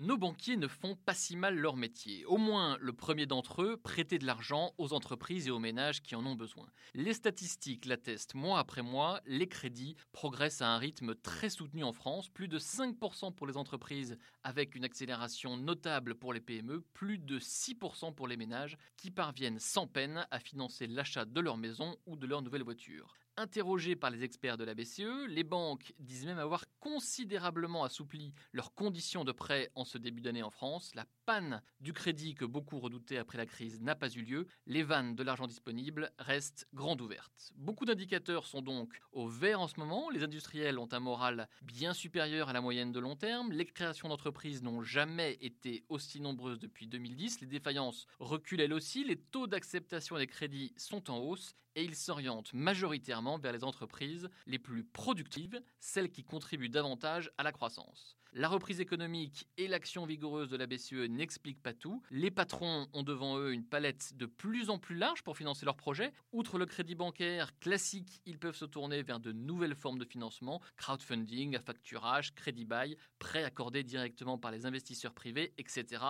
nos banquiers ne font pas si mal leur métier. Au moins, le premier d'entre eux, prêter de l'argent aux entreprises et aux ménages qui en ont besoin. Les statistiques l'attestent mois après mois, les crédits progressent à un rythme très soutenu en France, plus de 5% pour les entreprises avec une accélération notable pour les PME, plus de 6% pour les ménages qui parviennent sans peine à financer l'achat de leur maison ou de leur nouvelle voiture. Interrogés par les experts de la BCE, les banques disent même avoir considérablement assoupli leurs conditions de prêt en ce début d'année en France. La panne du crédit que beaucoup redoutaient après la crise n'a pas eu lieu. Les vannes de l'argent disponible restent grandes ouvertes. Beaucoup d'indicateurs sont donc au vert en ce moment. Les industriels ont un moral bien supérieur à la moyenne de long terme. Les créations d'entreprises n'ont jamais été aussi nombreuses depuis 2010. Les défaillances reculent elles aussi. Les taux d'acceptation des crédits sont en hausse et ils s'orientent majoritairement vers les entreprises les plus productives, celles qui contribuent davantage à la croissance. La reprise économique et l'action vigoureuse de la BCE n'expliquent pas tout. Les patrons ont devant eux une palette de plus en plus large pour financer leurs projets. Outre le crédit bancaire classique, ils peuvent se tourner vers de nouvelles formes de financement, crowdfunding, à facturage, crédit bail, prêts accordés directement par les investisseurs privés, etc.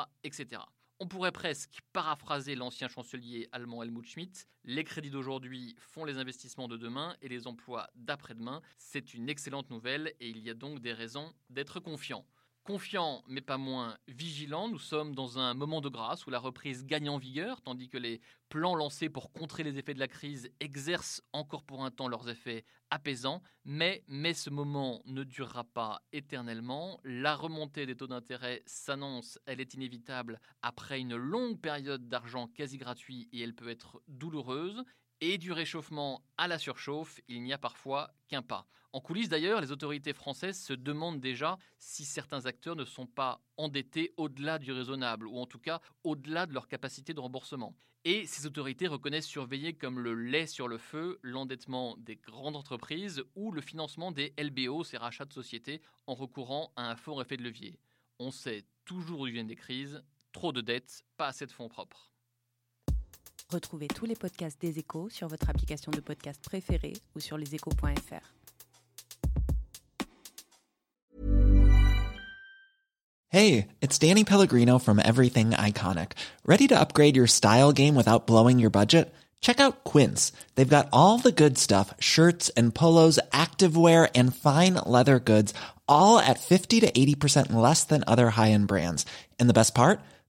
On pourrait presque paraphraser l'ancien chancelier allemand Helmut Schmidt. Les crédits d'aujourd'hui font les investissements de demain et les emplois d'après-demain. C'est une excellente nouvelle et il y a donc des raisons d'être confiant. Confiant mais pas moins vigilant, nous sommes dans un moment de grâce où la reprise gagne en vigueur, tandis que les plans lancés pour contrer les effets de la crise exercent encore pour un temps leurs effets apaisants. Mais, mais ce moment ne durera pas éternellement. La remontée des taux d'intérêt s'annonce, elle est inévitable après une longue période d'argent quasi gratuit et elle peut être douloureuse. Et du réchauffement à la surchauffe, il n'y a parfois qu'un pas. En coulisses d'ailleurs, les autorités françaises se demandent déjà si certains acteurs ne sont pas endettés au-delà du raisonnable, ou en tout cas au-delà de leur capacité de remboursement. Et ces autorités reconnaissent surveiller comme le lait sur le feu l'endettement des grandes entreprises ou le financement des LBO, ces rachats de sociétés, en recourant à un fort effet de levier. On sait toujours où viennent des crises, trop de dettes, pas assez de fonds propres. Retrouvez tous les podcasts des échos sur votre application de podcast préférée ou sur leséchos.fr. Hey, it's Danny Pellegrino from Everything Iconic. Ready to upgrade your style game without blowing your budget? Check out Quince. They've got all the good stuff shirts and polos, activewear, and fine leather goods, all at 50 to 80% less than other high end brands. And the best part?